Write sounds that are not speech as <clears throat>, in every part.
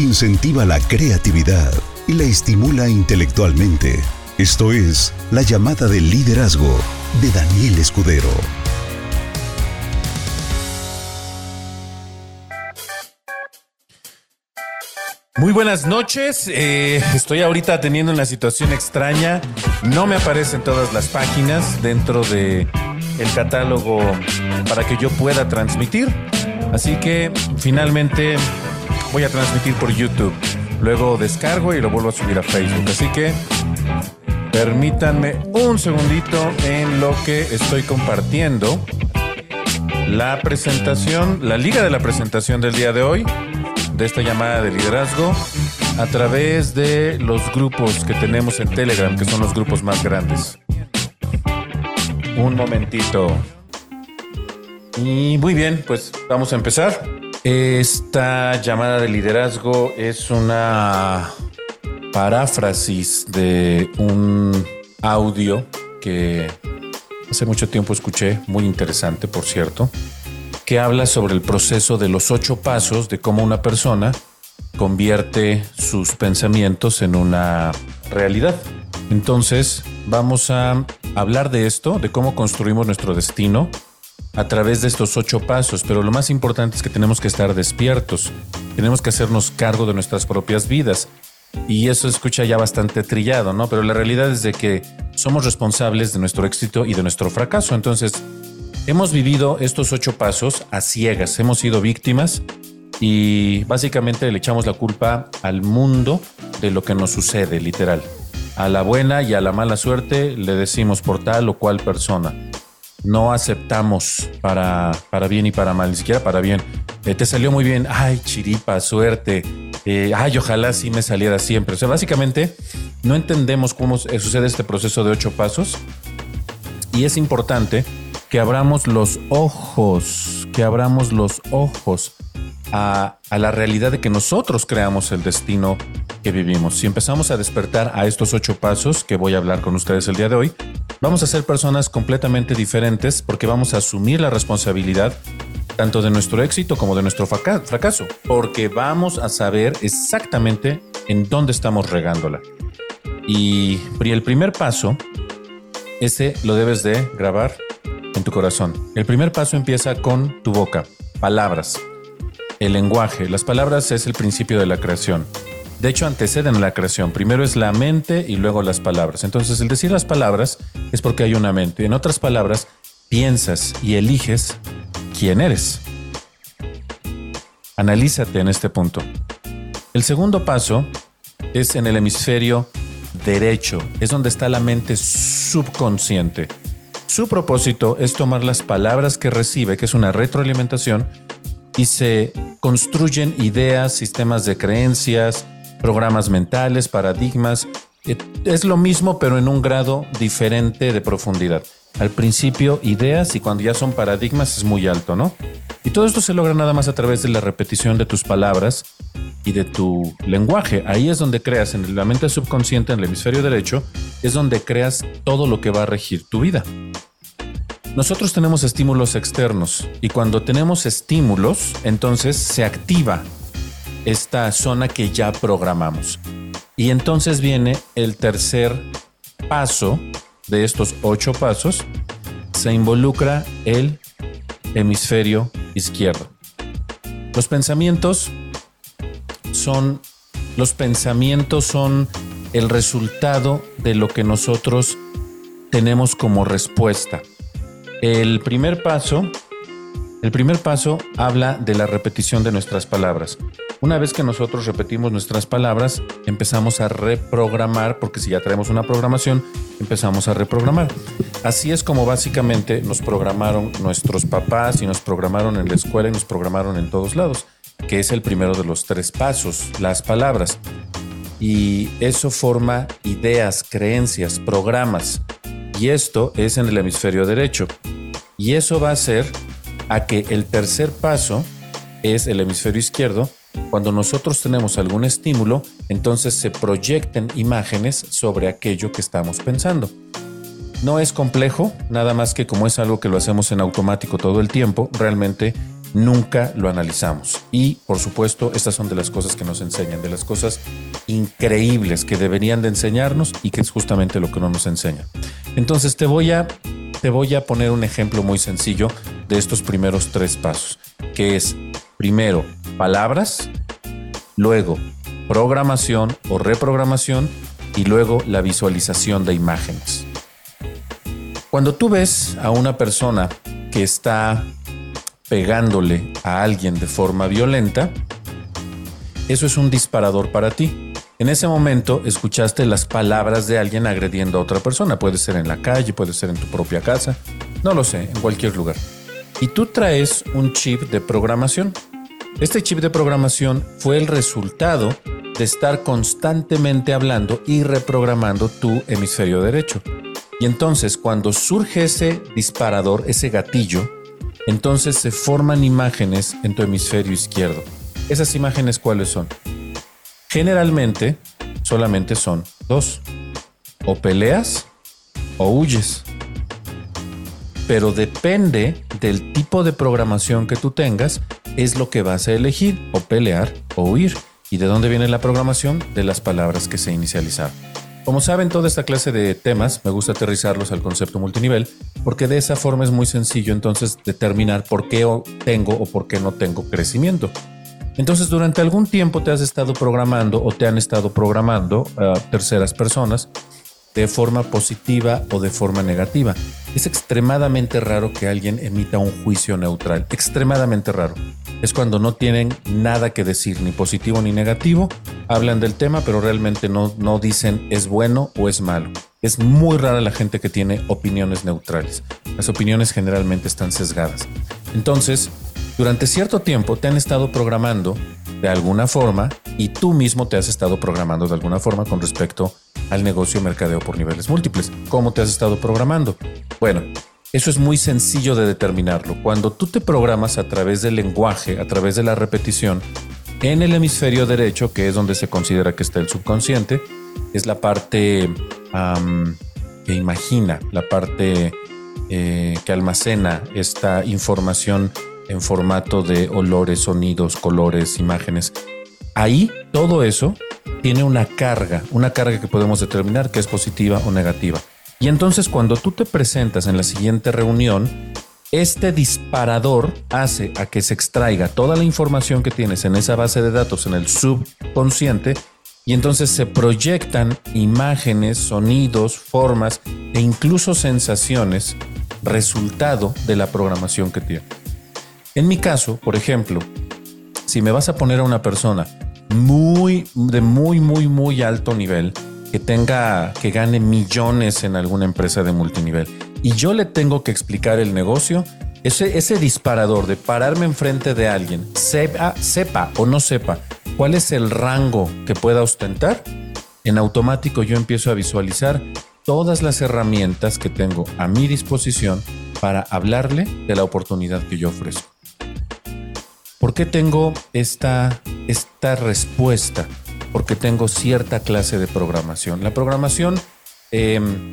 incentiva la creatividad y la estimula intelectualmente. Esto es La llamada del liderazgo de Daniel Escudero. Muy buenas noches. Eh, estoy ahorita teniendo una situación extraña. No me aparecen todas las páginas dentro de catálogo para que yo pueda transmitir. Así que finalmente voy a transmitir por YouTube. Luego descargo y lo vuelvo a subir a Facebook. Así que permítanme un segundito en lo que estoy compartiendo la presentación, la liga de la presentación del día de hoy de esta llamada de liderazgo a través de los grupos que tenemos en Telegram, que son los grupos más grandes. Un momentito. Y muy bien, pues vamos a empezar. Esta llamada de liderazgo es una paráfrasis de un audio que hace mucho tiempo escuché, muy interesante, por cierto que habla sobre el proceso de los ocho pasos de cómo una persona convierte sus pensamientos en una realidad. Entonces, vamos a hablar de esto, de cómo construimos nuestro destino a través de estos ocho pasos, pero lo más importante es que tenemos que estar despiertos, tenemos que hacernos cargo de nuestras propias vidas. Y eso escucha ya bastante trillado, ¿no? Pero la realidad es de que somos responsables de nuestro éxito y de nuestro fracaso. Entonces, Hemos vivido estos ocho pasos a ciegas, hemos sido víctimas y básicamente le echamos la culpa al mundo de lo que nos sucede, literal. A la buena y a la mala suerte le decimos por tal o cual persona. No aceptamos para, para bien y para mal, ni siquiera para bien. Eh, te salió muy bien, ay, chiripa, suerte, eh, ay, ojalá sí me saliera siempre. O sea, básicamente no entendemos cómo sucede este proceso de ocho pasos y es importante que abramos los ojos, que abramos los ojos a, la realidad de que nosotros creamos el destino que vivimos. Si empezamos a despertar a estos ocho pasos que voy a hablar con ustedes el día de hoy, vamos a ser personas completamente diferentes porque vamos a asumir la responsabilidad tanto de nuestro éxito como de nuestro fracaso, porque vamos a saber exactamente en dónde estamos regándola. Y el primer paso, ese lo debes de grabar en tu corazón. El primer paso empieza con tu boca, palabras. El lenguaje, las palabras es el principio de la creación. De hecho, anteceden a la creación. Primero es la mente y luego las palabras. Entonces, el decir las palabras es porque hay una mente. En otras palabras, piensas y eliges quién eres. Analízate en este punto. El segundo paso es en el hemisferio derecho. Es donde está la mente subconsciente. Su propósito es tomar las palabras que recibe, que es una retroalimentación, y se construyen ideas, sistemas de creencias, programas mentales, paradigmas. Eh, es lo mismo, pero en un grado diferente de profundidad. Al principio, ideas y cuando ya son paradigmas es muy alto, ¿no? Y todo esto se logra nada más a través de la repetición de tus palabras y de tu lenguaje. Ahí es donde creas, en la mente subconsciente, en el hemisferio derecho, es donde creas todo lo que va a regir tu vida. Nosotros tenemos estímulos externos y cuando tenemos estímulos, entonces se activa esta zona que ya programamos. Y entonces viene el tercer paso de estos ocho pasos, se involucra el hemisferio izquierdo. Los pensamientos son los pensamientos son el resultado de lo que nosotros tenemos como respuesta. El primer paso, el primer paso habla de la repetición de nuestras palabras. Una vez que nosotros repetimos nuestras palabras, empezamos a reprogramar, porque si ya traemos una programación, empezamos a reprogramar. Así es como básicamente nos programaron nuestros papás y nos programaron en la escuela y nos programaron en todos lados, que es el primero de los tres pasos, las palabras. Y eso forma ideas, creencias, programas. Y esto es en el hemisferio derecho. Y eso va a hacer a que el tercer paso es el hemisferio izquierdo. Cuando nosotros tenemos algún estímulo, entonces se proyecten imágenes sobre aquello que estamos pensando. No es complejo, nada más que como es algo que lo hacemos en automático todo el tiempo, realmente nunca lo analizamos. Y por supuesto, estas son de las cosas que nos enseñan, de las cosas increíbles que deberían de enseñarnos y que es justamente lo que no nos enseña. Entonces te voy a, te voy a poner un ejemplo muy sencillo de estos primeros tres pasos, que es primero palabras, luego programación o reprogramación y luego la visualización de imágenes. Cuando tú ves a una persona que está pegándole a alguien de forma violenta, eso es un disparador para ti. En ese momento escuchaste las palabras de alguien agrediendo a otra persona. Puede ser en la calle, puede ser en tu propia casa, no lo sé, en cualquier lugar. Y tú traes un chip de programación. Este chip de programación fue el resultado de estar constantemente hablando y reprogramando tu hemisferio derecho. Y entonces cuando surge ese disparador, ese gatillo, entonces se forman imágenes en tu hemisferio izquierdo. ¿Esas imágenes cuáles son? Generalmente solamente son dos. O peleas o huyes. Pero depende del tipo de programación que tú tengas, es lo que vas a elegir, o pelear o huir. ¿Y de dónde viene la programación? De las palabras que se inicializaron. Como saben, toda esta clase de temas me gusta aterrizarlos al concepto multinivel, porque de esa forma es muy sencillo entonces determinar por qué tengo o por qué no tengo crecimiento. Entonces, durante algún tiempo te has estado programando o te han estado programando a terceras personas de forma positiva o de forma negativa. Es extremadamente raro que alguien emita un juicio neutral, extremadamente raro. Es cuando no tienen nada que decir, ni positivo ni negativo, hablan del tema, pero realmente no, no dicen es bueno o es malo. Es muy rara la gente que tiene opiniones neutrales. Las opiniones generalmente están sesgadas. Entonces, durante cierto tiempo te han estado programando de alguna forma y tú mismo te has estado programando de alguna forma con respecto al negocio mercadeo por niveles múltiples. ¿Cómo te has estado programando? Bueno, eso es muy sencillo de determinarlo. Cuando tú te programas a través del lenguaje, a través de la repetición, en el hemisferio derecho, que es donde se considera que está el subconsciente, es la parte que imagina, la parte eh, que almacena esta información en formato de olores, sonidos, colores, imágenes. Ahí todo eso tiene una carga, una carga que podemos determinar que es positiva o negativa. Y entonces cuando tú te presentas en la siguiente reunión, este disparador hace a que se extraiga toda la información que tienes en esa base de datos en el subconsciente y entonces se proyectan imágenes, sonidos, formas e incluso sensaciones resultado de la programación que tiene. En mi caso, por ejemplo, si me vas a poner a una persona muy, de muy, muy, muy alto nivel, que tenga, que gane millones en alguna empresa de multinivel, y yo le tengo que explicar el negocio, ese, ese disparador de pararme enfrente de alguien, sepa, sepa o no sepa cuál es el rango que pueda ostentar, en automático yo empiezo a visualizar todas las herramientas que tengo a mi disposición para hablarle de la oportunidad que yo ofrezco. ¿Por qué tengo esta, esta respuesta? Porque tengo cierta clase de programación. La programación em,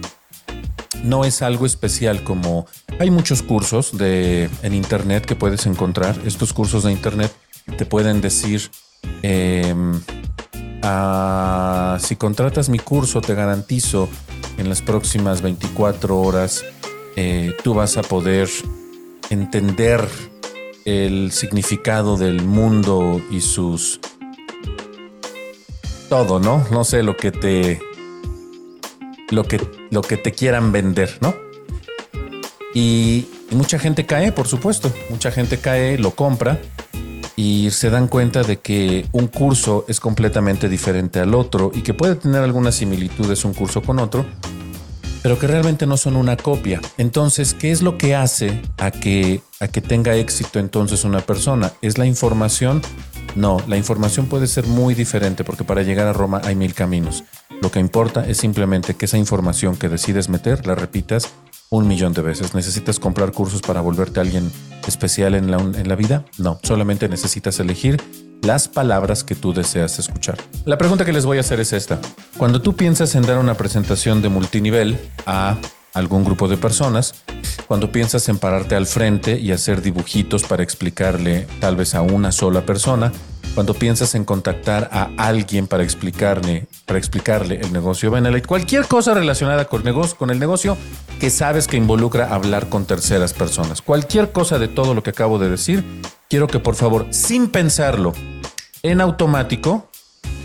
no es algo especial como hay muchos cursos de, en Internet que puedes encontrar. Estos cursos de Internet te pueden decir, em, ah, si contratas mi curso, te garantizo en las próximas 24 horas, eh, tú vas a poder entender el significado del mundo y sus... Todo, ¿no? No sé lo que te... Lo que, lo que te quieran vender, ¿no? Y, mucha gente cae, por supuesto. Mucha gente cae, lo compra y se dan cuenta de que un curso es completamente diferente al otro y que puede tener algunas similitudes un curso con otro, pero que realmente no son una copia. Entonces, ¿qué es lo que hace a que, a que tenga éxito entonces una persona? ¿Es la información? No, la información puede ser muy diferente porque para llegar a Roma hay mil caminos. Lo que importa es simplemente que esa información que decides meter la repitas un millón de veces. ¿Necesitas comprar cursos para volverte alguien especial en la, en la vida? No, solamente necesitas elegir las palabras que tú deseas escuchar. La pregunta que les voy a hacer es esta. Cuando tú piensas en dar una presentación de multinivel a algún grupo de personas, cuando piensas en pararte al frente y hacer dibujitos para explicarle tal vez a una sola persona, cuando piensas en contactar a alguien para explicarle, para explicarle el negocio Benelite, cualquier cosa relacionada con, negocio, con el negocio que sabes que involucra hablar con terceras personas, cualquier cosa de todo lo que acabo de decir, quiero que por favor, sin pensarlo, en automático,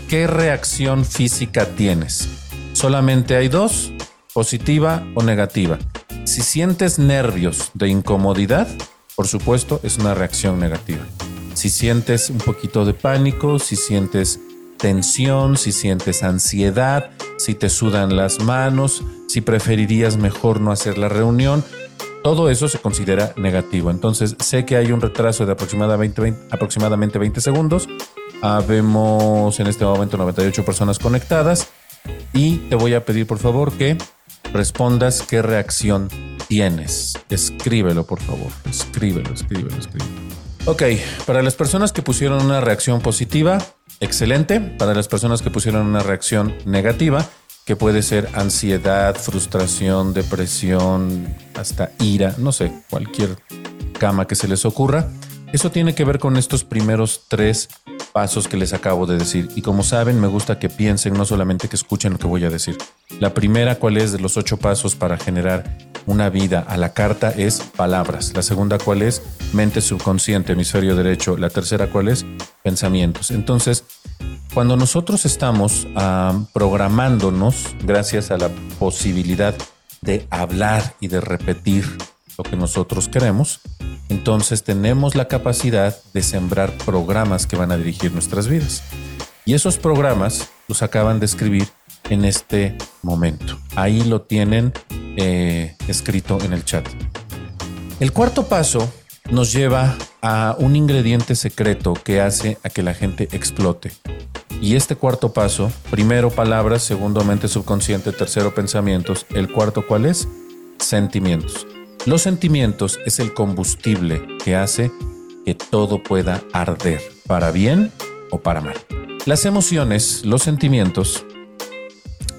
¿qué reacción física tienes? Solamente hay dos, positiva o negativa. Si sientes nervios de incomodidad, por supuesto, es una reacción negativa. Si sientes un poquito de pánico, si sientes tensión, si sientes ansiedad, si te sudan las manos, si preferirías mejor no hacer la reunión, todo eso se considera negativo. Entonces, sé que hay un retraso de aproximadamente 20, aproximadamente 20 segundos. Vemos en este momento 98 personas conectadas y te voy a pedir por favor que respondas qué reacción tienes. Escríbelo, por favor. Escríbelo, escríbelo, escríbelo. Ok, para las personas que pusieron una reacción positiva, excelente. Para las personas que pusieron una reacción negativa, que puede ser ansiedad, frustración, depresión, hasta ira, no sé, cualquier cama que se les ocurra. Eso tiene que ver con estos primeros tres pasos que les acabo de decir. Y como saben, me gusta que piensen, no solamente que escuchen lo que voy a decir. La primera, ¿cuál es de los ocho pasos para generar una vida a la carta? Es palabras. La segunda, ¿cuál es? Mente subconsciente, hemisferio derecho. La tercera, ¿cuál es? Pensamientos. Entonces, cuando nosotros estamos programándonos, gracias a la posibilidad de hablar y de repetir lo que nosotros queremos, entonces tenemos la capacidad de sembrar programas que van a dirigir nuestras vidas. Y esos programas los acaban de escribir en este momento. Ahí lo tienen eh, escrito en el chat. El cuarto paso nos lleva a un ingrediente secreto que hace a que la gente explote. Y este cuarto paso, primero palabras, segundo mente subconsciente, tercero pensamientos, el cuarto cuál es? Sentimientos. Los sentimientos es el combustible que hace que todo pueda arder, para bien o para mal. Las emociones, los sentimientos,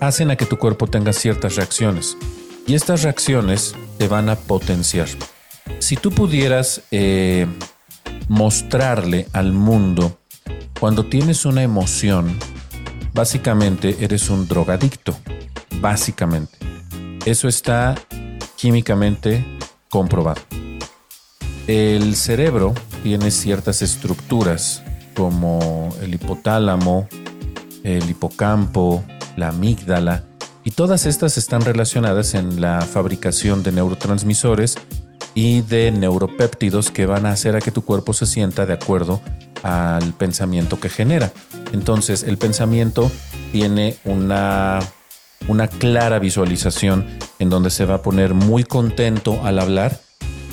hacen a que tu cuerpo tenga ciertas reacciones y estas reacciones te van a potenciar. Si tú pudieras eh, mostrarle al mundo cuando tienes una emoción, básicamente eres un drogadicto, básicamente. Eso está químicamente comprobado. El cerebro tiene ciertas estructuras como el hipotálamo, el hipocampo, la amígdala, y todas estas están relacionadas en la fabricación de neurotransmisores y de neuropéptidos que van a hacer a que tu cuerpo se sienta de acuerdo al pensamiento que genera. Entonces, el pensamiento tiene una una clara visualización en donde se va a poner muy contento al hablar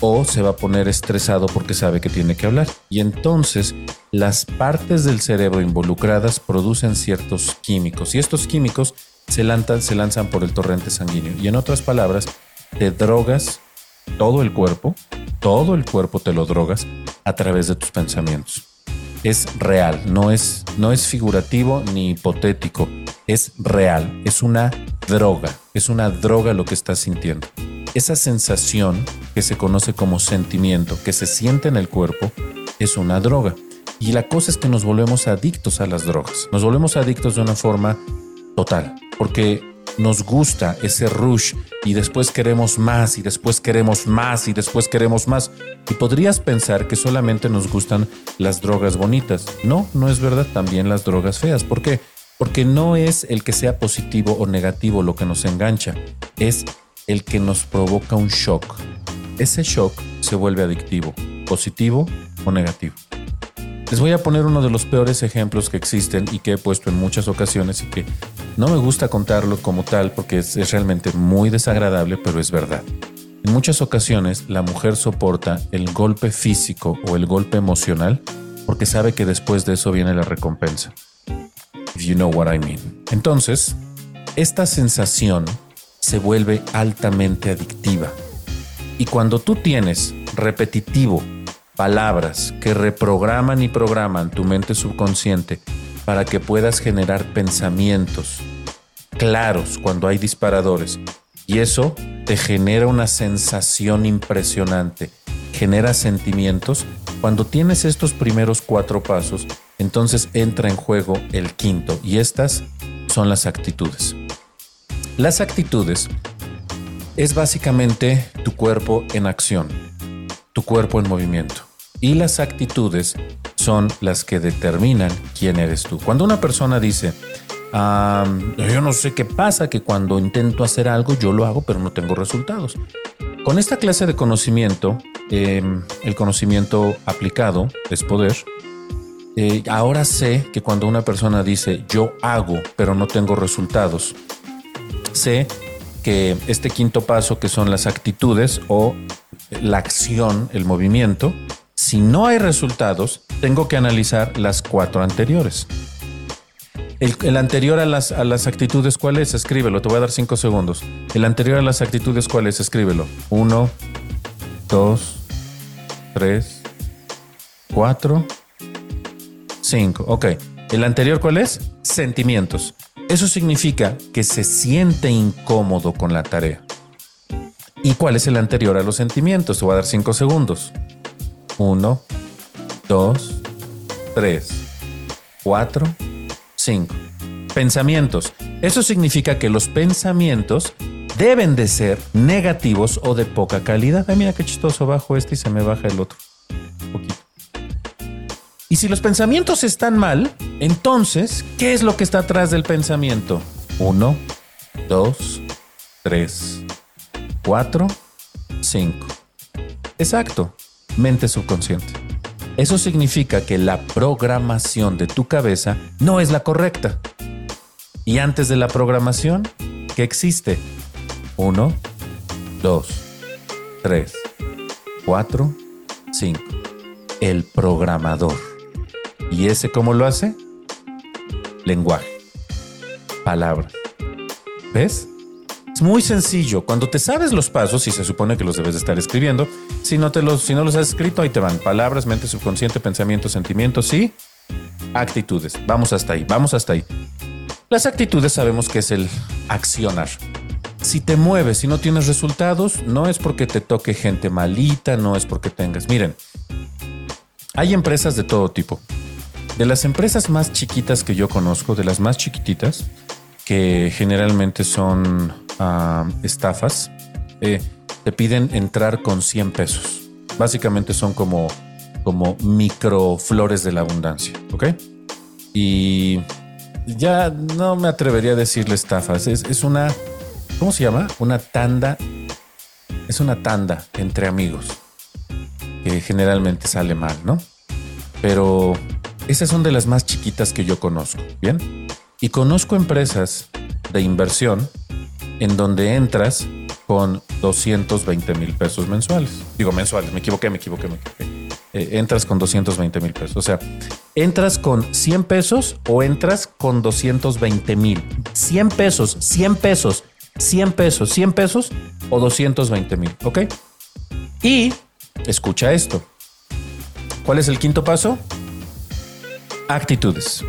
o se va a poner estresado porque sabe que tiene que hablar. Y entonces las partes del cerebro involucradas producen ciertos químicos y estos químicos se lanzan, se lanzan por el torrente sanguíneo. Y en otras palabras, te drogas todo el cuerpo, todo el cuerpo te lo drogas a través de tus pensamientos. Es real, no es, no es figurativo ni hipotético es real, es una droga, es una droga lo que estás sintiendo. Esa sensación que se conoce como sentimiento, que se siente en el cuerpo, es una droga. Y la cosa es que nos volvemos adictos a las drogas. Nos volvemos adictos de una forma total, porque nos gusta ese rush y después queremos más y después queremos más y después queremos más. Y podrías pensar que solamente nos gustan las drogas bonitas. No, no es verdad, también las drogas feas. ¿Por qué? Porque no es el que sea positivo o negativo lo que nos engancha, es el que nos provoca un shock. Ese shock se vuelve adictivo, positivo o negativo. Les voy a poner uno de los peores ejemplos que existen y que he puesto en muchas ocasiones y que no me gusta contarlo como tal porque es, realmente muy desagradable, pero es verdad. En muchas ocasiones la mujer soporta el golpe físico o el golpe emocional porque sabe que después de eso viene la recompensa you know what I mean. Entonces, esta sensación se vuelve altamente adictiva. Y cuando tú tienes repetitivo palabras que reprograman y programan tu mente subconsciente para que puedas generar pensamientos claros cuando hay disparadores, y eso te genera una sensación impresionante, genera sentimientos, cuando tienes estos primeros cuatro pasos, entonces entra en juego el quinto. Y estas son las actitudes. Las actitudes es básicamente tu cuerpo en acción, tu cuerpo en movimiento. Y las actitudes son las que determinan quién eres tú. Cuando una persona dice, yo no sé qué pasa, que cuando intento hacer algo yo lo hago, pero no tengo resultados. Con esta clase de conocimiento, em, el conocimiento aplicado es poder. Eh, ahora sé que cuando una persona dice yo hago, pero no tengo resultados, sé que este quinto paso, que son las actitudes o la acción, el movimiento, si no hay resultados, tengo que analizar las cuatro anteriores. El, anterior a las, a las, actitudes, ¿cuál es? Escríbelo, te voy a dar cinco segundos. El anterior a las actitudes, ¿cuál es? Escríbelo. Uno, dos, tres, cuatro, cinco. Ok. ¿El anterior cuál es? Sentimientos. Eso significa que se siente incómodo con la tarea. ¿Y cuál es el anterior a los sentimientos? Te voy a dar cinco segundos. Uno, dos, tres, cuatro, cinco. Pensamientos. Eso significa que los pensamientos deben de ser negativos o de poca calidad. Ay, mira qué chistoso, bajo este y se me baja el otro. poquito. Y si los pensamientos están mal, entonces, ¿qué es lo que está atrás del pensamiento? Uno, dos, tres, cuatro, cinco. Exacto, mente subconsciente. Eso significa que la programación de tu cabeza no es la correcta. Y antes de la programación, ¿qué existe? Uno, dos, tres, cuatro, cinco. El programador. ¿Y ese cómo lo hace? Lenguaje. Palabras. ¿Ves? Muy sencillo. Cuando te sabes los pasos, y se supone que los debes de estar escribiendo, si no, te los, si no los has escrito, ahí te van. Palabras, mente subconsciente, pensamientos, sentimientos y actitudes. Vamos hasta ahí, vamos hasta ahí. Las actitudes sabemos que es el accionar. Si te mueves y no tienes resultados, no es porque te toque gente malita, no es porque tengas. Miren, hay empresas de todo tipo. De las empresas más chiquitas que yo conozco, de las más chiquititas, que generalmente son estafas, eh, te piden entrar con 100 pesos. Básicamente son como, como micro flores de la abundancia, ¿ok? Y ya no me atrevería a decirle estafas, es, es una, ¿cómo se llama? Una tanda, es una tanda entre amigos, que generalmente sale mal, ¿no? Pero esas son de las más chiquitas que yo conozco, ¿bien? Y conozco empresas de inversión en donde entras con 220 mil pesos mensuales. Digo mensuales, me equivoqué, me equivoqué, me equivoqué. Eh, entras con 220 mil pesos. O sea, entras con 100 pesos o entras con 220 mil. 100 pesos, 100 pesos, 100 pesos, 100 pesos o 220 mil, ¿ok? Y escucha esto. ¿Cuál es el quinto paso? actitudes.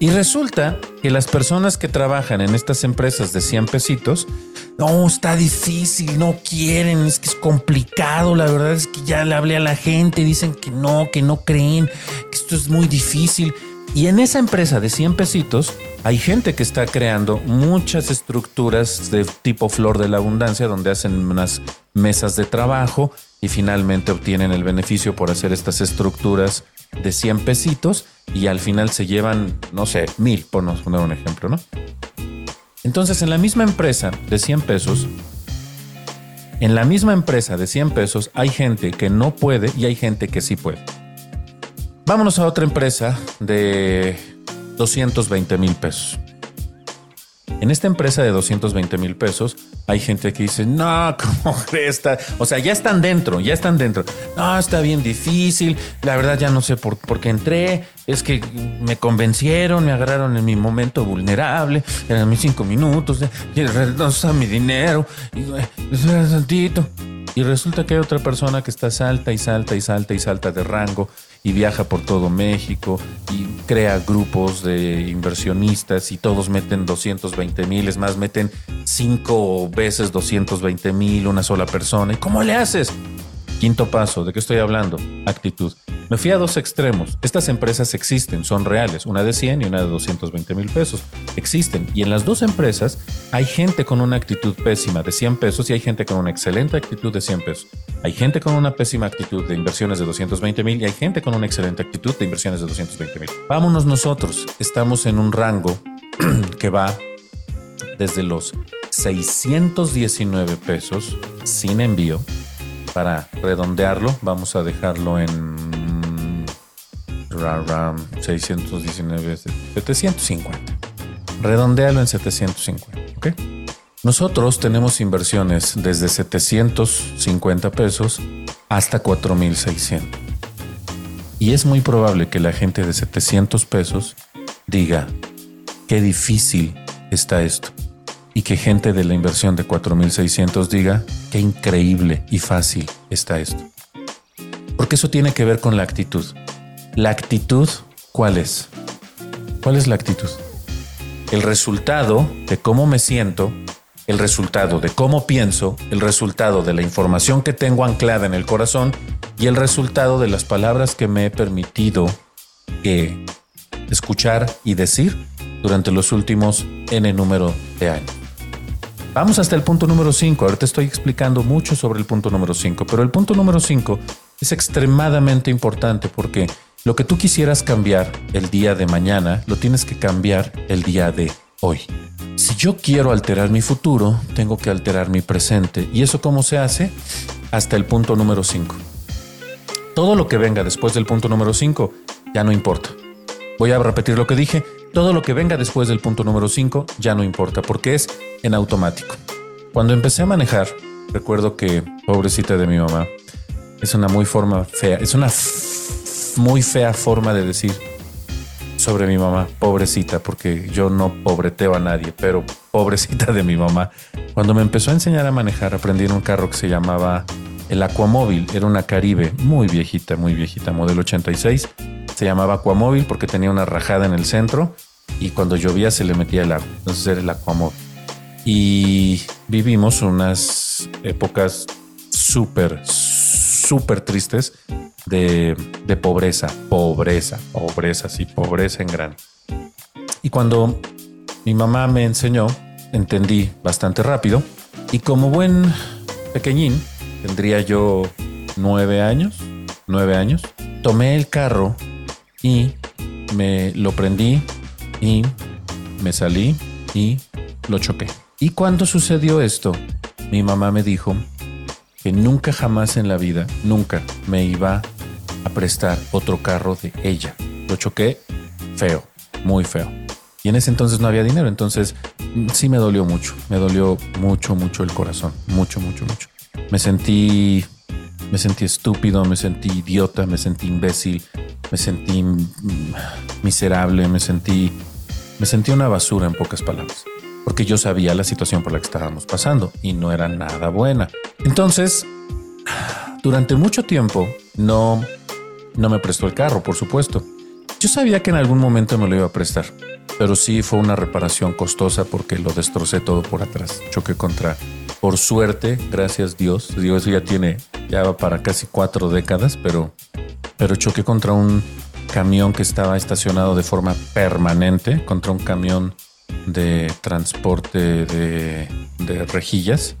Y resulta que las personas que trabajan en estas empresas de 100 pesitos, no, está difícil, no quieren, es que es complicado, la verdad es que ya le hablé a la gente, dicen que no, que no creen, que esto es muy difícil. Y en esa empresa de 100 pesitos hay gente que está creando muchas estructuras de tipo flor de la abundancia donde hacen unas mesas de trabajo y finalmente obtienen el beneficio por hacer estas estructuras de 100 pesitos y al final se llevan, no sé, mil, por no poner un ejemplo, ¿no? Entonces, en la misma empresa de 100 pesos, en la misma empresa de 100 pesos hay gente que no puede y hay gente que sí puede. Vámonos a otra empresa de 220 mil pesos. En esta empresa de 220 mil pesos hay gente que dice, no, ¿cómo <laughs> está? O sea, ya están dentro, ya están dentro. No, está bien difícil. La verdad ya no sé por, qué entré. Es que me convencieron, me agarraron en mi momento vulnerable. Eran mis cinco minutos. No está mi dinero. Y resulta que hay otra persona que está salta y salta y salta y salta de rango y viaja por todo México y crea grupos de inversionistas y todos meten 220 mil, es más, meten cinco veces 220 mil una sola persona. ¿Y cómo le haces? Quinto paso, ¿de qué estoy hablando? Actitud. Me fui a dos extremos. Estas empresas existen, son reales, una de 100 y una de 220 mil pesos. Existen. Y en las dos empresas hay gente con una actitud pésima de 100 pesos y hay gente con una excelente actitud de 100 pesos. Hay gente con una pésima actitud de inversiones de 220 mil y hay gente con una excelente actitud de inversiones de 220 mil. Vámonos nosotros. Estamos en un rango <clears throat> que va desde los 619 pesos sin envío para redondearlo, vamos a dejarlo en 619, 750. Redondealo en 750, ¿ok? Nosotros tenemos inversiones desde 750 pesos hasta 4600. Y es muy probable que la gente de 700 pesos diga, qué difícil está esto y que gente de la inversión de 4.600 diga qué increíble y fácil está esto. Porque eso tiene que ver con la actitud. La actitud, ¿cuál es? ¿Cuál es la actitud? El resultado de cómo me siento, el resultado de cómo pienso, el resultado de la información que tengo anclada en el corazón y el resultado de las palabras que me he permitido que escuchar y decir durante los últimos n número de años. Vamos hasta el punto número 5. Ahorita estoy explicando mucho sobre el punto número 5, pero el punto número 5 es extremadamente importante porque lo que tú quisieras cambiar el día de mañana, lo tienes que cambiar el día de hoy. Si yo quiero alterar mi futuro, tengo que alterar mi presente. ¿Y eso cómo se hace? Hasta el punto número 5. Todo lo que venga después del punto número 5 ya no importa. Voy a repetir lo que dije. Todo lo que venga después del punto número 5 ya no importa porque es en automático. Cuando empecé a manejar, recuerdo que, pobrecita de mi mamá, es una muy forma fea, es una muy fea forma de decir sobre mi mamá, pobrecita, porque yo no pobreteo a nadie, pero pobrecita de mi mamá. Cuando me empezó a enseñar a manejar, aprendí en un carro que se llamaba el Aquamóvil, era una Caribe muy viejita, muy viejita, modelo 86 se llamaba Aquamóvil porque tenía una rajada en el centro y cuando llovía se le metía el agua. Entonces era el Aquamóvil. Y vivimos unas épocas súper, súper tristes de, pobreza, pobreza, pobreza, sí, pobreza en gran. Y cuando mi mamá me enseñó, entendí bastante rápido y como buen pequeñín, tendría yo nueve años, nueve años, tomé el carro y me lo prendí y me salí y lo choqué. Y cuando sucedió esto, mi mamá me dijo que nunca jamás en la vida, nunca me iba prestar otro carro de ella. Lo choqué feo, muy feo. Y en ese entonces no había dinero, entonces sí me dolió mucho, me dolió mucho, mucho el corazón, mucho, mucho, mucho. Me sentí, me sentí estúpido, me sentí idiota, me sentí imbécil, me sentí miserable, me sentí, me sentí una basura en pocas palabras, porque yo sabía la situación por la que estábamos pasando y no era nada buena. Entonces, durante mucho tiempo no, no me prestó el carro, por supuesto. Yo sabía que en algún momento me lo iba a prestar, pero sí fue una reparación costosa porque lo destrocé todo por atrás. Choqué contra, por suerte, gracias Dios, Dios ya tiene, ya va para casi cuatro décadas, pero pero choqué contra un camión que estaba estacionado de forma permanente, contra un camión de transporte de, rejillas,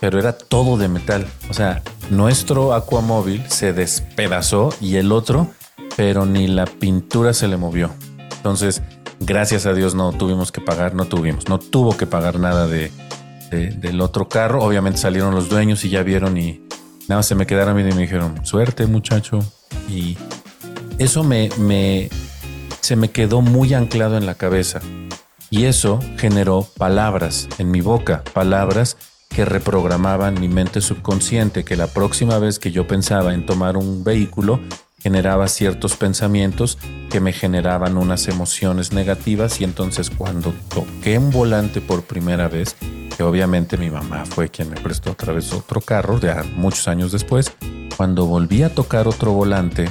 pero era todo de metal. O sea, nuestro Aquamóvil se despedazó y el otro, pero ni la pintura se le movió. Entonces, gracias a Dios no tuvimos que pagar, no tuvimos, no tuvo que pagar nada de, del otro carro. Obviamente salieron los dueños y ya vieron y nada, se me quedaron y me dijeron, suerte muchacho, y eso me, se me quedó muy anclado en la cabeza. Y eso generó palabras en mi boca, palabras que reprogramaban mi mente subconsciente, que la próxima vez que yo pensaba en tomar un vehículo, generaba ciertos pensamientos que me generaban unas emociones negativas y entonces cuando toqué un volante por primera vez, que obviamente mi mamá fue quien me prestó otra vez otro carro, ya muchos años después, cuando volví a tocar otro volante,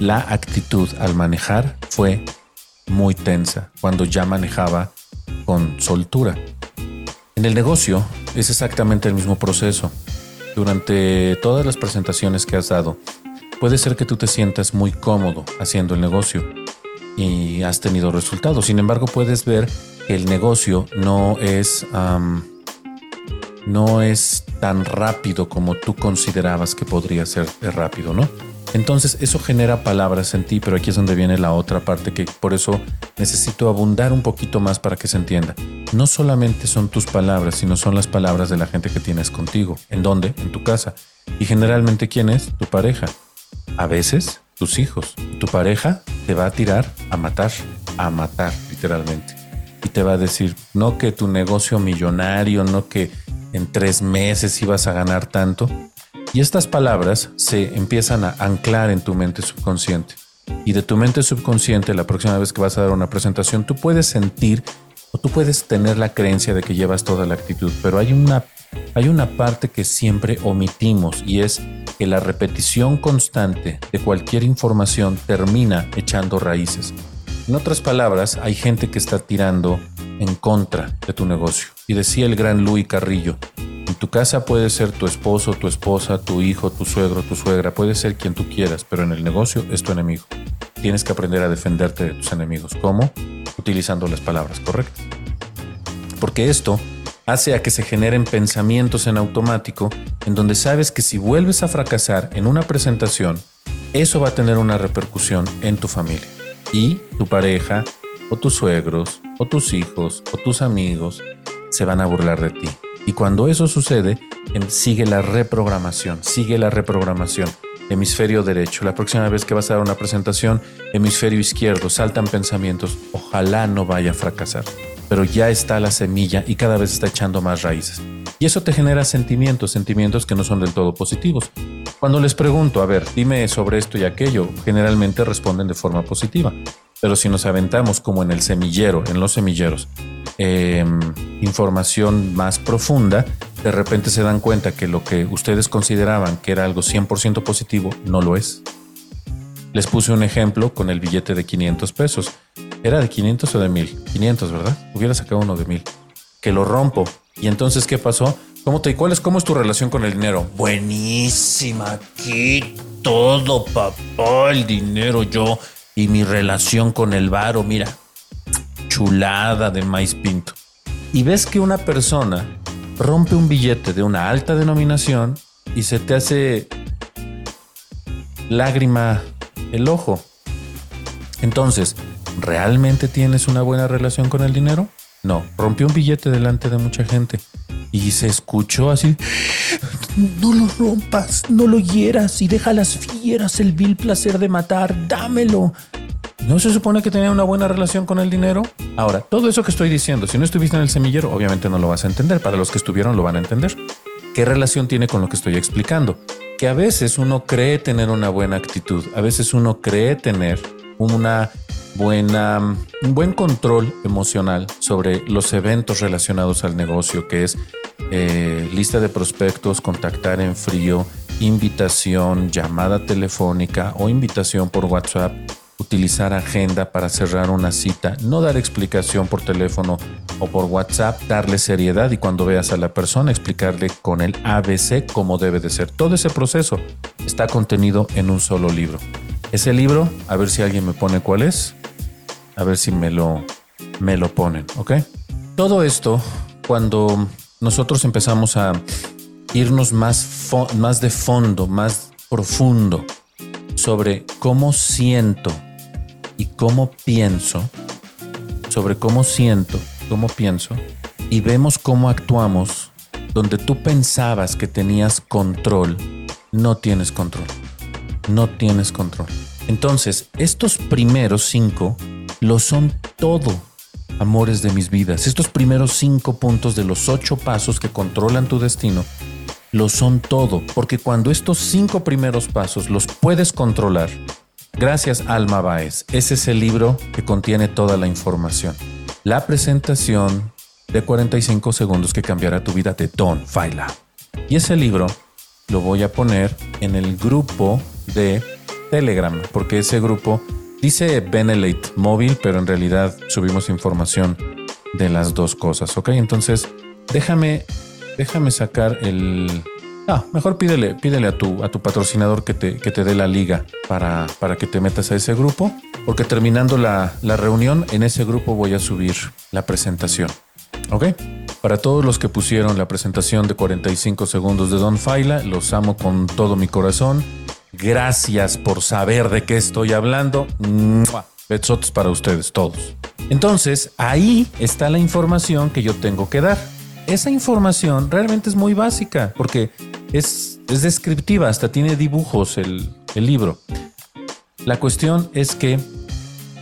la actitud al manejar fue muy tensa cuando ya manejaba con soltura. En el negocio es exactamente el mismo proceso. Durante todas las presentaciones que has dado, puede ser que tú te sientas muy cómodo haciendo el negocio y has tenido resultados. Sin embargo, puedes ver que el negocio no es, no es tan rápido como tú considerabas que podría ser rápido, ¿no? Entonces eso genera palabras en ti, pero aquí es donde viene la otra parte que por eso necesito abundar un poquito más para que se entienda. No solamente son tus palabras, sino son las palabras de la gente que tienes contigo. ¿En dónde? En tu casa. Y generalmente, ¿quién es? Tu pareja. A veces, tus hijos. Tu pareja te va a tirar a matar, a matar, literalmente. Y te va a decir, no que tu negocio millonario, no que en tres meses ibas a ganar tanto. Y estas palabras se empiezan a anclar en tu mente subconsciente. Y de tu mente subconsciente, la próxima vez que vas a dar una presentación, tú puedes sentir o tú puedes tener la creencia de que llevas toda la actitud, pero hay una, hay una parte que siempre omitimos y es que la repetición constante de cualquier información termina echando raíces. En otras palabras, hay gente que está tirando en contra de tu negocio. Y decía el gran Luis Carrillo, tu casa puede ser tu esposo, tu esposa, tu hijo, tu suegro, tu suegra, puede ser quien tú quieras, pero en el negocio es tu enemigo. Tienes que aprender a defenderte de tus enemigos. ¿Cómo? Utilizando las palabras correctas. Porque esto hace a que se generen pensamientos en automático en donde sabes que si vuelves a fracasar en una presentación, eso va a tener una repercusión en tu familia. Y tu pareja, o tus suegros, o tus hijos, o tus amigos se van a burlar de ti. Y cuando eso sucede, sigue la reprogramación, sigue la reprogramación. Hemisferio derecho. La próxima vez que vas a dar una presentación, hemisferio izquierdo, saltan pensamientos. Ojalá no vaya a fracasar. Pero ya está la semilla y cada vez está echando más raíces. Y eso te genera sentimientos, sentimientos que no son del todo positivos. Cuando les pregunto, a ver, dime sobre esto y aquello, generalmente responden de forma positiva. Pero si nos aventamos como en el semillero, en los semilleros, Em, información más profunda, de repente se dan cuenta que lo que ustedes consideraban que era algo 100% positivo no lo es. Les puse un ejemplo con el billete de 500 pesos. ¿Era de 500 o de 1000? 500, ¿verdad? Hubiera sacado uno de 1000. Que lo rompo. ¿Y entonces qué pasó? ¿Cómo te cuál es cómo es tu relación con el dinero? Buenísima, aquí todo, papá, el dinero yo y mi relación con el varo, mira, chulada de maíz pinto. Y ves que una persona rompe un billete de una alta denominación y se te hace lágrima el ojo. Entonces, ¿realmente tienes una buena relación con el dinero? No, rompió un billete delante de mucha gente y se escuchó así. No lo rompas, no lo hieras y deja las fieras el vil placer de matar, dámelo. ¿No se supone que tenía una buena relación con el dinero? Ahora, todo eso que estoy diciendo, si no estuviste en el semillero, obviamente no lo vas a entender. Para los que estuvieron lo van a entender. ¿Qué relación tiene con lo que estoy explicando? Que a veces uno cree tener una buena actitud, a veces uno cree tener una buena, un buen control emocional sobre los eventos relacionados al negocio, que es eh, lista de prospectos, contactar en frío, invitación, llamada telefónica o invitación por WhatsApp utilizar agenda para cerrar una cita, no dar explicación por teléfono o por WhatsApp, darle seriedad y cuando veas a la persona explicarle con el ABC cómo debe de ser. Todo ese proceso está contenido en un solo libro. Ese libro, a ver si alguien me pone cuál es, a ver si me lo, me lo ponen, ¿ok? Todo esto, cuando nosotros empezamos a irnos más, más de fondo, más profundo sobre cómo siento y cómo pienso, sobre cómo siento, cómo pienso, y vemos cómo actuamos, donde tú pensabas que tenías control, no tienes control. No tienes control. Entonces, estos primeros cinco lo son todo, amores de mis vidas. Estos primeros cinco puntos de los ocho pasos que controlan tu destino, lo son todo, porque cuando estos cinco primeros pasos los puedes controlar, Gracias Alma Baez. Ese es el libro que contiene toda la información. La presentación de 45 segundos que cambiará tu vida de Don Faila. Y ese libro lo voy a poner en el grupo de Telegram, porque ese grupo Dice Benelate móvil, pero en realidad subimos información de las dos cosas, ¿ok? Entonces, déjame, déjame sacar el... Ah, mejor pídele, pídele a tu, a tu patrocinador que te, que te dé la liga para, para que te metas a ese grupo, porque terminando la, la reunión, en ese grupo voy a subir la presentación, ¿ok? Para todos los que pusieron la presentación de 45 segundos de Don Faila, los amo con todo mi corazón. Gracias por saber de qué estoy hablando. Besotes para ustedes todos. Entonces, ahí está la información que yo tengo que dar. Esa información realmente es muy básica porque es, es descriptiva, hasta tiene dibujos el, el libro. La cuestión es que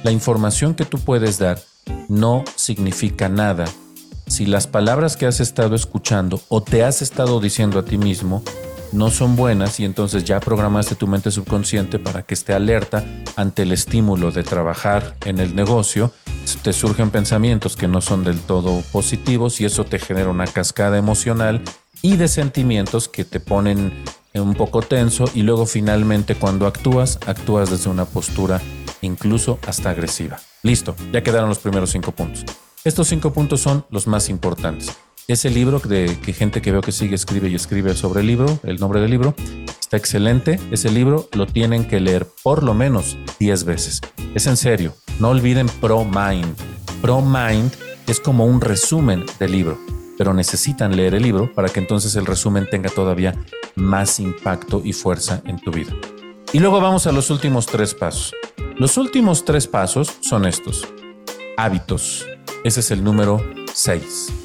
la información que tú puedes dar no significa nada si las palabras que has estado escuchando o te has estado diciendo a ti mismo no son buenas y entonces ya programaste tu mente subconsciente para que esté alerta ante el estímulo de trabajar en el negocio, te surgen pensamientos que no son del todo positivos y eso te genera una cascada emocional y de sentimientos que te ponen un poco tenso y luego finalmente cuando actúas, actúas desde una postura incluso hasta agresiva. Listo, ya quedaron los primeros cinco puntos. Estos cinco puntos son los más importantes. Ese libro de que gente que veo que sigue escribe y escribe sobre el libro, el nombre del libro, está excelente. Ese libro lo tienen que leer por lo menos 10 veces. Es en serio, no olviden Pro Mind. Pro Mind es como un resumen del libro, pero necesitan leer el libro para que entonces el resumen tenga todavía más impacto y fuerza en tu vida. Y luego vamos a los últimos tres pasos. Los últimos tres pasos son estos. Hábitos. Ese es el número 6.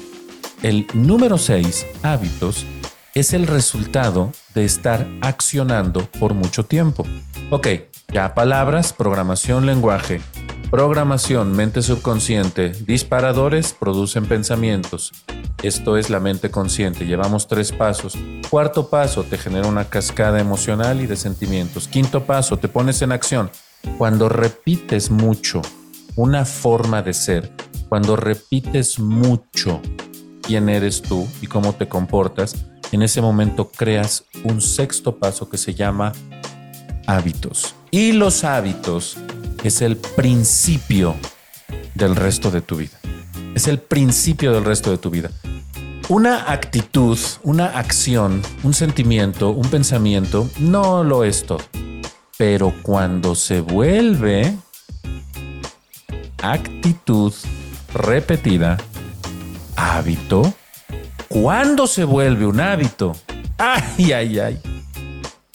El número 6, hábitos, es el resultado de estar accionando por mucho tiempo. Ok, ya palabras, programación, lenguaje, programación, mente subconsciente, disparadores producen pensamientos. Esto es la mente consciente. Llevamos tres pasos. Cuarto paso, te genera una cascada emocional y de sentimientos. Quinto paso, te pones en acción. Cuando repites mucho una forma de ser, cuando repites mucho quién eres tú y cómo te comportas, en ese momento creas un sexto paso que se llama hábitos. Y los hábitos es el principio del resto de tu vida. Es el principio del resto de tu vida. Una actitud, una acción, un sentimiento, un pensamiento, no lo es todo. Pero cuando se vuelve actitud repetida, hábito? ¿Cuándo se vuelve un hábito? Ay, ay, ay.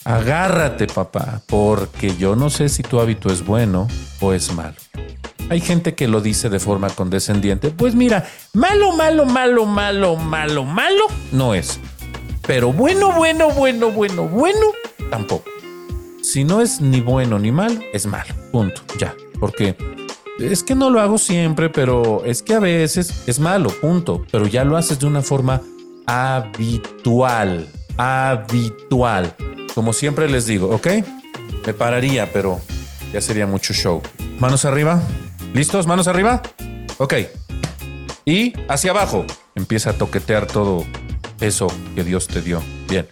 Agárrate, papá, porque yo no sé si tu hábito es bueno o es malo. Hay gente que lo dice de forma condescendiente. Pues mira, malo, malo, malo, malo, malo, malo no es. Pero bueno, bueno, bueno, bueno, bueno, tampoco. Si no es ni bueno ni malo, es malo. Punto. Ya. Porque es que no lo hago siempre, pero es que a veces es malo, punto. Pero ya lo haces de una forma habitual, habitual. Como siempre les digo, ¿ok? Me pararía, pero ya sería mucho show. Manos arriba. ¿Listos? Manos arriba. Ok. Y hacia abajo. Empieza a toquetear todo eso que Dios te dio. Bien.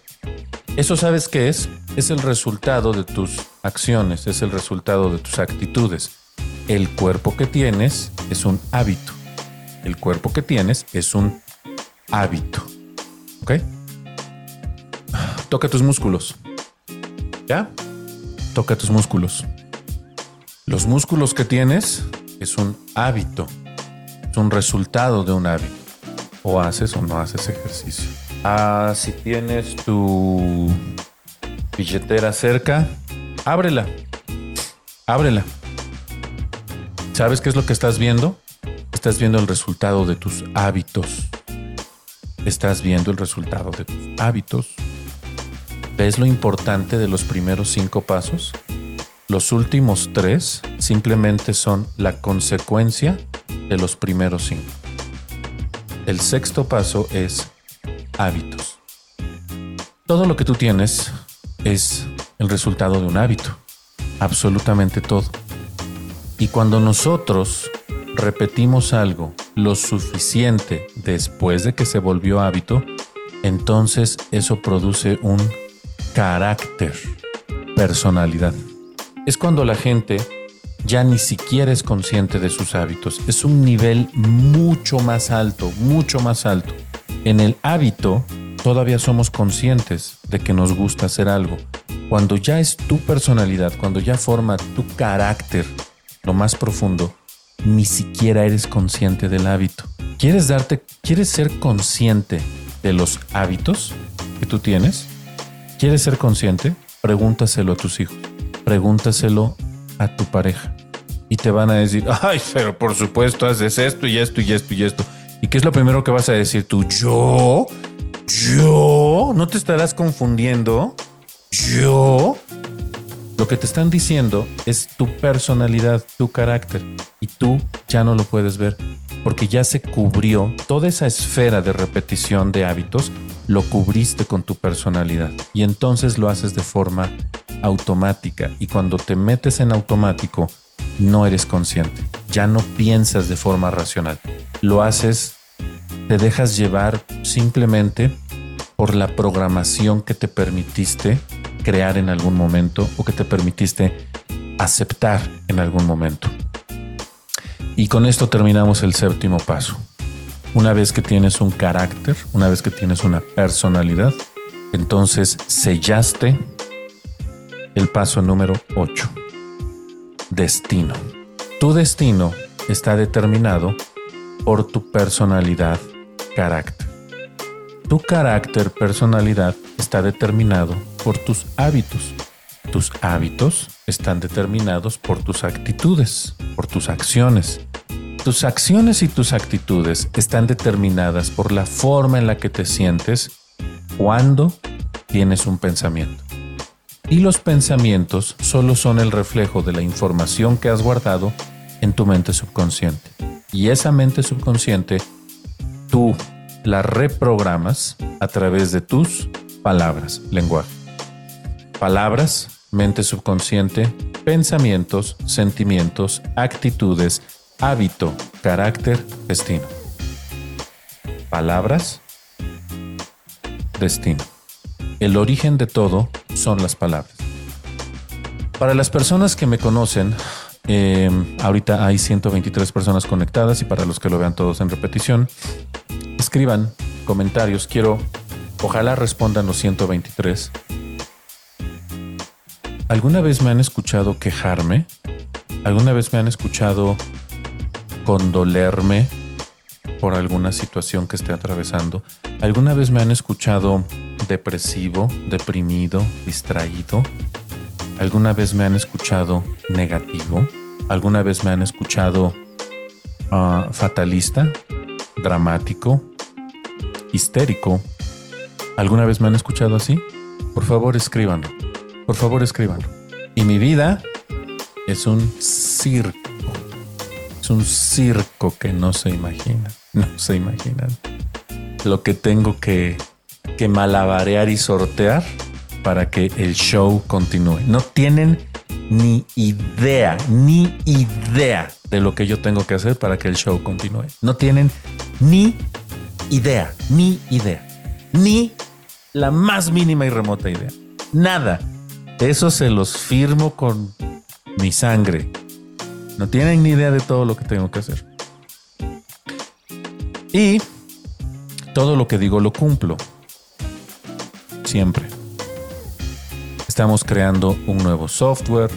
Eso sabes qué es? Es el resultado de tus acciones, es el resultado de tus actitudes el cuerpo que tienes es un hábito. El cuerpo que tienes es un hábito. ¿Ok? Toca tus músculos. ¿Ya? Toca tus músculos. Los músculos que tienes es un hábito. Es un resultado de un hábito. O haces o no haces ejercicio. Ah, si tienes tu billetera cerca, ábrela. Ábrela. ¿Sabes qué es lo que estás viendo? Estás viendo el resultado de tus hábitos. Estás viendo el resultado de tus hábitos. ¿Ves lo importante de los primeros cinco pasos? Los últimos tres simplemente son la consecuencia de los primeros cinco. El sexto paso es hábitos. Todo lo que tú tienes es el resultado de un hábito. Absolutamente todo. Y cuando nosotros repetimos algo lo suficiente después de que se volvió hábito, entonces eso produce un carácter, personalidad. Es cuando la gente ya ni siquiera es consciente de sus hábitos. Es un nivel mucho más alto, mucho más alto. En el hábito todavía somos conscientes de que nos gusta hacer algo. Cuando ya es tu personalidad, cuando ya forma tu carácter, lo más profundo, ni siquiera eres consciente del hábito. ¿Quieres darte, quieres ser consciente de los hábitos que tú tienes? ¿Quieres ser consciente? Pregúntaselo a tus hijos. Pregúntaselo a tu pareja. Y te van a decir, ay, pero por supuesto haces esto y esto y esto y esto. ¿Y qué es lo primero que vas a decir tú? ¿Yo? ¿Yo? ¿No te estarás confundiendo? ¿Yo? Lo que te están diciendo es tu personalidad, tu carácter, y tú ya no lo puedes ver, porque ya se cubrió toda esa esfera de repetición de hábitos, lo cubriste con tu personalidad, y entonces lo haces de forma automática, y cuando te metes en automático, no eres consciente, ya no piensas de forma racional, lo haces, te dejas llevar simplemente por la programación que te permitiste crear en algún momento o que te permitiste aceptar en algún momento. Y con esto terminamos el séptimo paso. Una vez que tienes un carácter, una vez que tienes una personalidad, entonces sellaste el paso número 8. Destino. Tu destino está determinado por tu personalidad, carácter. Tu carácter, personalidad está determinado por tus hábitos. Tus hábitos están determinados por tus actitudes, por tus acciones. Tus acciones y tus actitudes están determinadas por la forma en la que te sientes cuando tienes un pensamiento. Y los pensamientos solo son el reflejo de la información que has guardado en tu mente subconsciente. Y esa mente subconsciente, tú la reprogramas a través de tus palabras, lenguaje. Palabras, mente subconsciente, pensamientos, sentimientos, actitudes, hábito, carácter, destino. Palabras, destino. El origen de todo son las palabras. Para las personas que me conocen, eh, ahorita hay 123 personas conectadas y para los que lo vean todos en repetición, escriban comentarios. Quiero, ojalá respondan los 123. ¿Alguna vez me han escuchado quejarme? ¿Alguna vez me han escuchado condolerme por alguna situación que esté atravesando? ¿Alguna vez me han escuchado depresivo, deprimido, distraído? ¿Alguna vez me han escuchado negativo? ¿Alguna vez me han escuchado ah, fatalista, dramático, histérico. ¿Alguna vez me han escuchado así? Por favor, escríbanlo. Por favor, escríbanlo. Y mi vida es un circo. Es un circo que no se imagina. <laughs> No se imaginan. Lo que tengo que, que malabarear y sortear para que el show continúe. No tienen ni idea, ni idea de lo que yo tengo que hacer para que el show continúe. No tienen ni idea, ni idea, ni la más mínima y remota idea. Nada. Eso se los firmo con mi sangre. No tienen ni idea de todo lo que tengo que hacer. Y todo lo que digo lo cumplo. Siempre. Estamos creando un nuevo software.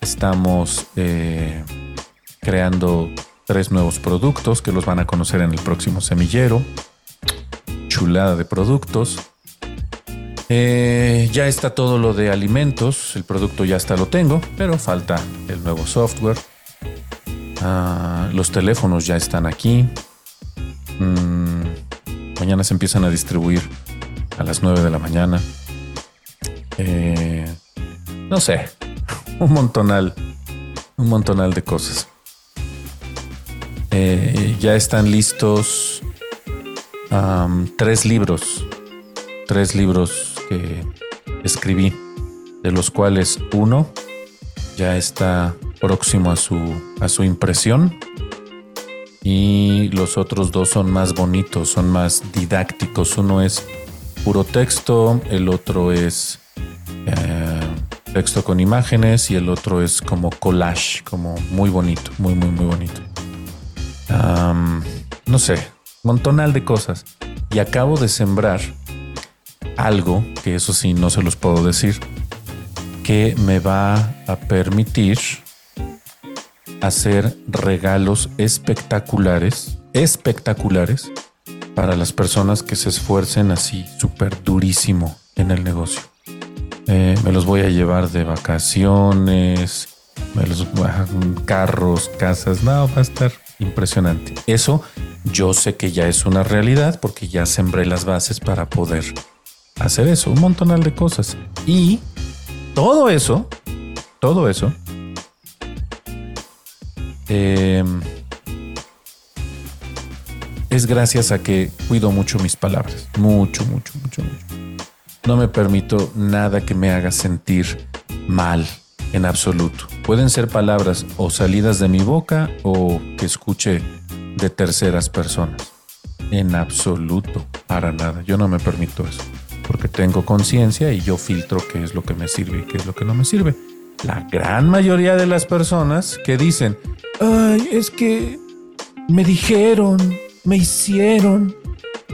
Estamos eh, creando tres nuevos productos que los van a conocer en el próximo semillero. Chulada de productos. Eh, ya está todo lo de alimentos, el producto ya está lo tengo, pero falta el nuevo software. Ah, los teléfonos ya están aquí. Mm, mañana se empiezan a distribuir a las 9 de la mañana. Eh, no sé, <laughs> un montonal, un montonal de cosas. Eh, ya están listos tres libros, tres libros que escribí, de los cuales uno ya está próximo a su, a su impresión y los otros dos son más bonitos, son más didácticos. Uno es puro texto, el otro es eh, texto con imágenes y el otro es como collage, como muy bonito, muy, muy, muy bonito. no sé, montonal de cosas. Y acabo de sembrar algo, que eso sí no se los puedo decir, que me va a permitir hacer regalos espectaculares, espectaculares, para las personas que se esfuercen así súper durísimo en el negocio. Eh, me los voy a llevar de vacaciones, me los carros, casas, no, va a estar impresionante. Eso yo sé que ya es una realidad porque ya sembré las bases para poder hacer eso, un montonal de cosas. Y todo eso, todo eso, em, es gracias a que cuido mucho mis palabras. Mucho, mucho, mucho, mucho. No me permito nada que me haga sentir mal en absoluto. Pueden ser palabras o salidas de mi boca o que escuche de terceras personas. En absoluto, para nada. Yo no me permito eso porque tengo conciencia y yo filtro qué es lo que me sirve y qué es lo que no me sirve. La gran mayoría de las personas que dicen, ay, es que me dijeron, me hicieron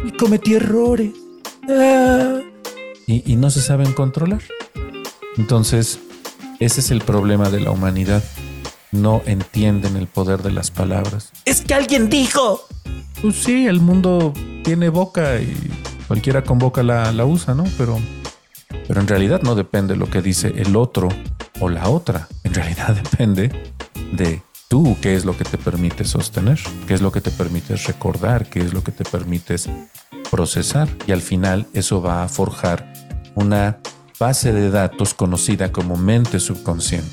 y cometí errores. Ah", y, y no se saben controlar. Entonces, ese es el problema de la humanidad. No entienden el poder de las palabras. Es que alguien dijo. Pues sí, el mundo tiene boca y cualquiera con boca la, la usa, ¿no? Pero, pero en realidad no depende de lo que dice el otro o la otra. En realidad <laughs> depende de tú qué es lo que te permite sostener, qué es lo que te permite recordar, qué es lo que te permites procesar. Y al final eso va a forjar una base de datos conocida como mente subconsciente.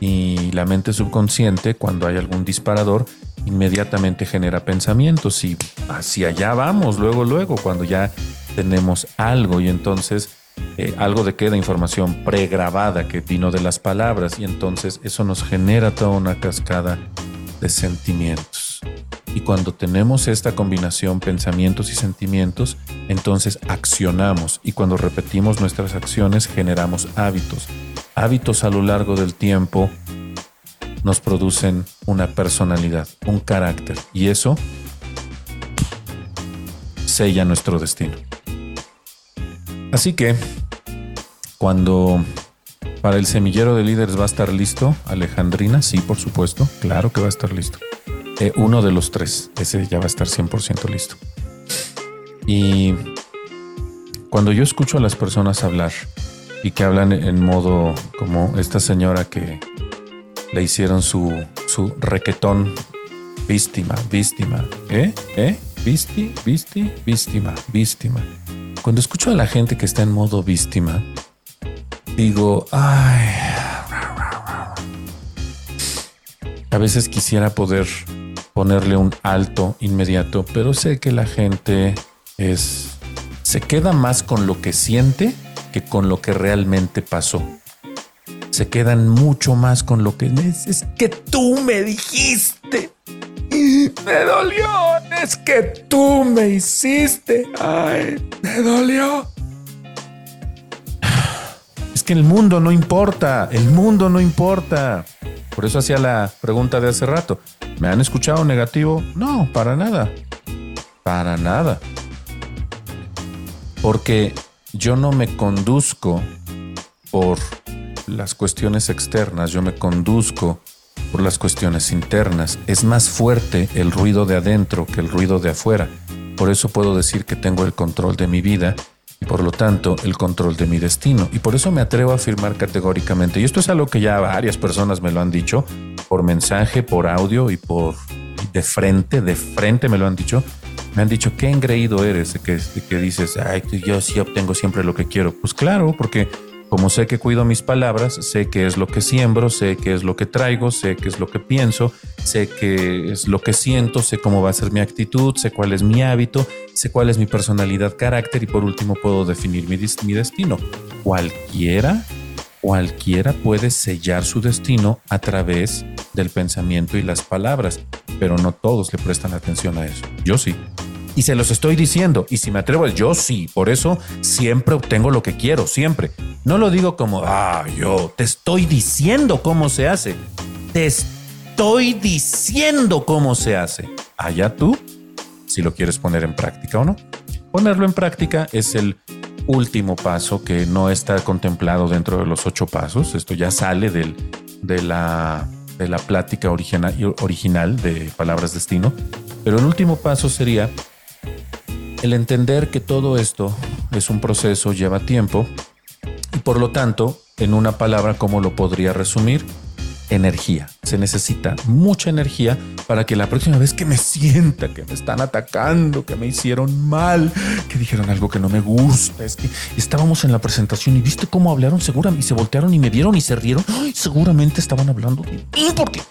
Y la mente subconsciente, cuando hay algún disparador, inmediatamente genera pensamientos y hacia allá vamos, luego, luego, cuando ya tenemos algo y entonces eh, algo de queda información pregrabada que vino de las palabras y entonces eso nos genera toda una cascada de sentimientos. Y cuando tenemos esta combinación pensamientos y sentimientos, entonces accionamos y cuando repetimos nuestras acciones generamos hábitos. Hábitos a lo largo del tiempo nos producen una personalidad, un carácter, y eso sella nuestro destino. Así que, cuando para el semillero de líderes va a estar listo, Alejandrina, sí, por supuesto, claro que va a estar listo. Eh, uno de los tres, ese ya va a estar 100% listo. Y cuando yo escucho a las personas hablar y que hablan en modo como esta señora que le hicieron su, su requetón víctima, víctima. ¿Eh? ¿Eh? ¿Visti? ¿Visti? Víctima, víctima. Cuando escucho a la gente que está en modo víctima, digo, ay. A veces quisiera poder ponerle un alto inmediato, pero sé que la gente es. se queda más con lo que siente que con lo que realmente pasó se quedan mucho más con lo que es. Es que tú me dijiste. Me dolió. Es que tú me hiciste. Ay, me dolió. Es que el mundo no importa. El mundo no importa. Por eso hacía la pregunta de hace rato. ¿Me han escuchado negativo? No, para nada. Para nada. Porque yo no me conduzco por las cuestiones externas, yo me conduzco por las cuestiones internas. Es más fuerte el ruido de adentro que el ruido de afuera. Por eso puedo decir que tengo el control de mi vida y por lo tanto el control de mi destino. Y por eso me atrevo a afirmar categóricamente, y esto es algo que ya varias personas me lo han dicho, por mensaje, por audio y por de frente, de frente me lo han dicho. Me han dicho, qué engreído eres de que, que dices, ay, yo sí obtengo siempre lo que quiero. Pues claro, porque como sé que cuido mis palabras, sé qué es lo que siembro, sé qué es lo que traigo, sé qué es lo que pienso, sé qué es lo que siento, sé cómo va a ser mi actitud, sé cuál es mi hábito, sé cuál es mi personalidad, carácter y por último puedo definir mi, mi destino. Cualquiera, cualquiera puede sellar su destino a través del pensamiento y las palabras, pero no todos le prestan atención a eso. Yo sí. Y se los estoy diciendo. Y si me atrevo, yo sí. Por eso siempre obtengo lo que quiero, siempre. No lo digo como, ah, yo te estoy diciendo cómo se hace. Te estoy diciendo cómo se hace. Allá tú, si lo quieres poner en práctica o no. Ponerlo en práctica es el último paso que no está contemplado dentro de los ocho pasos. Esto ya sale del, de, la, de la plática original, original de Palabras Destino. Pero el último paso sería el entender que todo esto es un proceso, lleva tiempo y por lo tanto, en una palabra, ¿cómo lo podría resumir? energía. Se necesita mucha energía para que la próxima vez que me sienta que me están atacando, que me hicieron mal, que dijeron algo que no me gusta, es que estábamos en la presentación y viste cómo hablaron, seguramente y se voltearon y me vieron y se rieron. seguramente estaban hablando de porque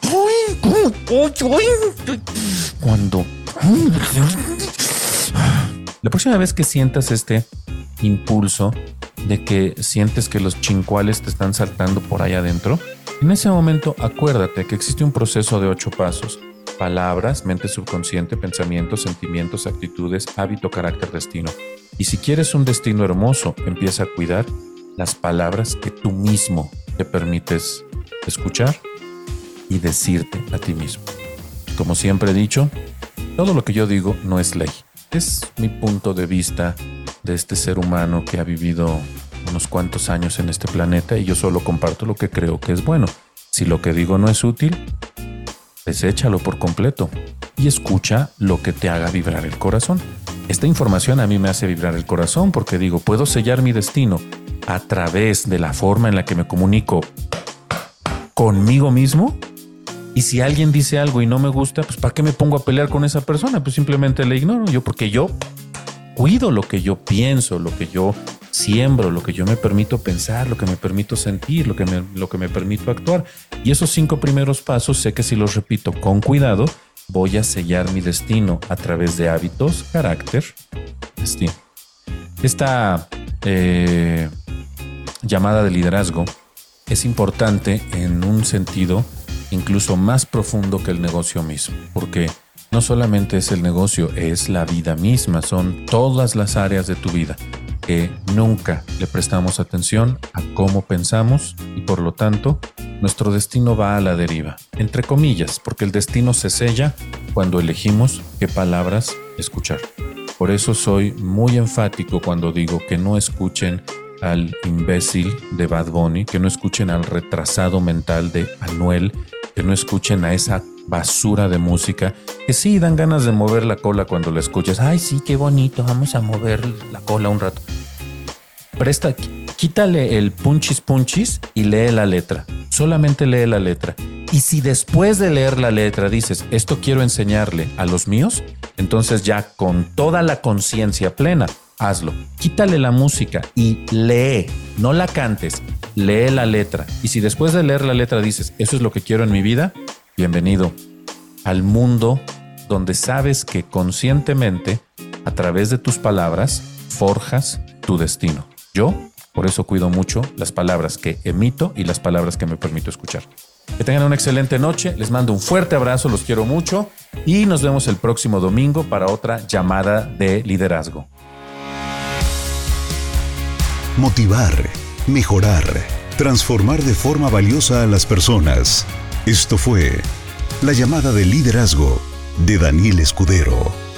cuando la próxima vez que sientas este impulso de que sientes que los chincuales te están saltando por ahí adentro, en ese momento acuérdate que existe un proceso de ocho pasos. Palabras, mente subconsciente, pensamientos, sentimientos, actitudes, hábito, carácter, destino. Y si quieres un destino hermoso, empieza a cuidar las palabras que tú mismo te permites escuchar y decirte a ti mismo. Como siempre he dicho, todo lo que yo digo no es ley. Es mi punto de vista de este ser humano que ha vivido unos cuantos años en este planeta y yo solo comparto lo que creo que es bueno. Si lo que digo no es útil, deséchalo por completo y escucha lo que te haga vibrar el corazón. Esta información a mí me hace vibrar el corazón porque digo, puedo sellar mi destino a través de la forma en la que me comunico conmigo mismo. Y si alguien dice algo y no me gusta, pues ¿para qué me pongo a pelear con esa persona? Pues simplemente le ignoro yo porque yo cuido lo que yo pienso, lo que yo siembro, lo que yo me permito pensar, lo que me permito sentir, lo que me, lo que me permito actuar. Y esos cinco primeros pasos sé que si los repito con cuidado, voy a sellar mi destino a través de hábitos, carácter, destino. Esta eh, llamada de liderazgo es importante en un sentido incluso más profundo que el negocio mismo, porque no solamente es el negocio, es la vida misma, son todas las áreas de tu vida que nunca le prestamos atención a cómo pensamos y por lo tanto nuestro destino va a la deriva, entre comillas, porque el destino se sella cuando elegimos qué palabras escuchar. Por eso soy muy enfático cuando digo que no escuchen al imbécil de Bad Bunny, que no escuchen al retrasado mental de Anuel, que no escuchen a esa basura de música que sí dan ganas de mover la cola cuando la escuchas. Ay, sí, qué bonito, vamos a mover la cola un rato. Presta, quítale el punchis punchis y lee la letra. Solamente lee la letra. Y si después de leer la letra dices, esto quiero enseñarle a los míos, entonces ya con toda la conciencia plena, hazlo. Quítale la música y lee, no la cantes, lee la letra. Y si después de leer la letra dices, eso es lo que quiero en mi vida, Bienvenido al mundo donde sabes que conscientemente, a través de tus palabras, forjas tu destino. Yo, por eso cuido mucho las palabras que emito y las palabras que me permito escuchar. Que tengan una excelente noche, les mando un fuerte abrazo, los quiero mucho y nos vemos el próximo domingo para otra llamada de liderazgo. Motivar, mejorar, transformar de forma valiosa a las personas. Esto fue La llamada de liderazgo de Daniel Escudero.